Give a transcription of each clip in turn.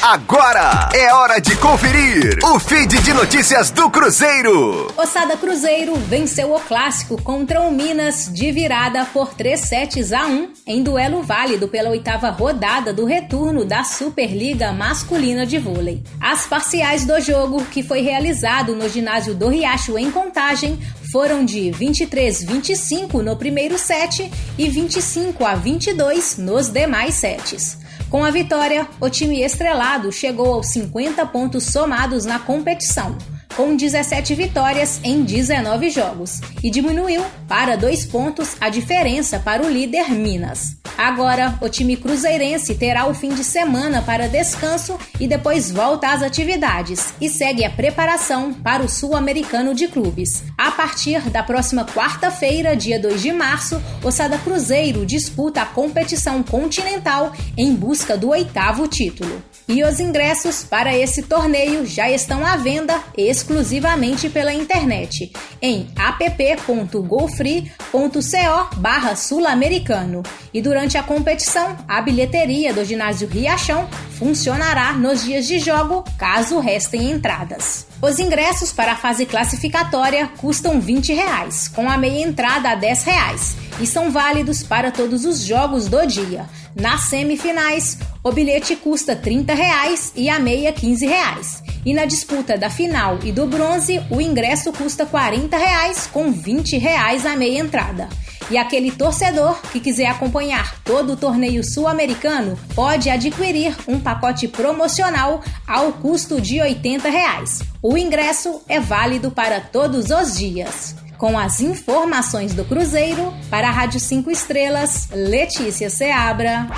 Agora é hora de conferir o feed de notícias do Cruzeiro. Ossada Cruzeiro venceu o clássico contra o Minas de virada por 3 sets a 1 em duelo válido pela oitava rodada do retorno da Superliga Masculina de Vôlei. As parciais do jogo, que foi realizado no ginásio do Riacho em Contagem, foram de 23-25 no primeiro set e 25 a 22 nos demais sets. Com a vitória, o time estrelado chegou aos 50 pontos somados na competição, com 17 vitórias em 19 jogos, e diminuiu para dois pontos a diferença para o líder Minas. Agora, o time cruzeirense terá o fim de semana para descanso e depois volta às atividades e segue a preparação para o Sul-Americano de Clubes. A partir da próxima quarta-feira, dia 2 de março, o Sada Cruzeiro disputa a competição continental em busca do oitavo título. E os ingressos para esse torneio já estão à venda exclusivamente pela internet em app.golfree.co/sul-americano. E durante a competição, a bilheteria do ginásio Riachão funcionará nos dias de jogo, caso restem entradas. Os ingressos para a fase classificatória custam 20 reais, com a meia entrada a 10 reais, e são válidos para todos os jogos do dia. Nas semifinais, o bilhete custa 30 reais e a meia 15 reais. E na disputa da final e do bronze, o ingresso custa 40 reais, com 20 reais a meia entrada. E aquele torcedor que quiser acompanhar todo o torneio sul-americano pode adquirir um pacote promocional ao custo de 80 reais. O ingresso é válido para todos os dias. Com as informações do Cruzeiro, para a Rádio 5 Estrelas, Letícia Seabra.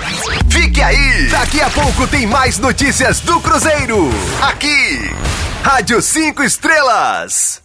Fique aí! Daqui a pouco tem mais notícias do Cruzeiro. Aqui, Rádio 5 Estrelas.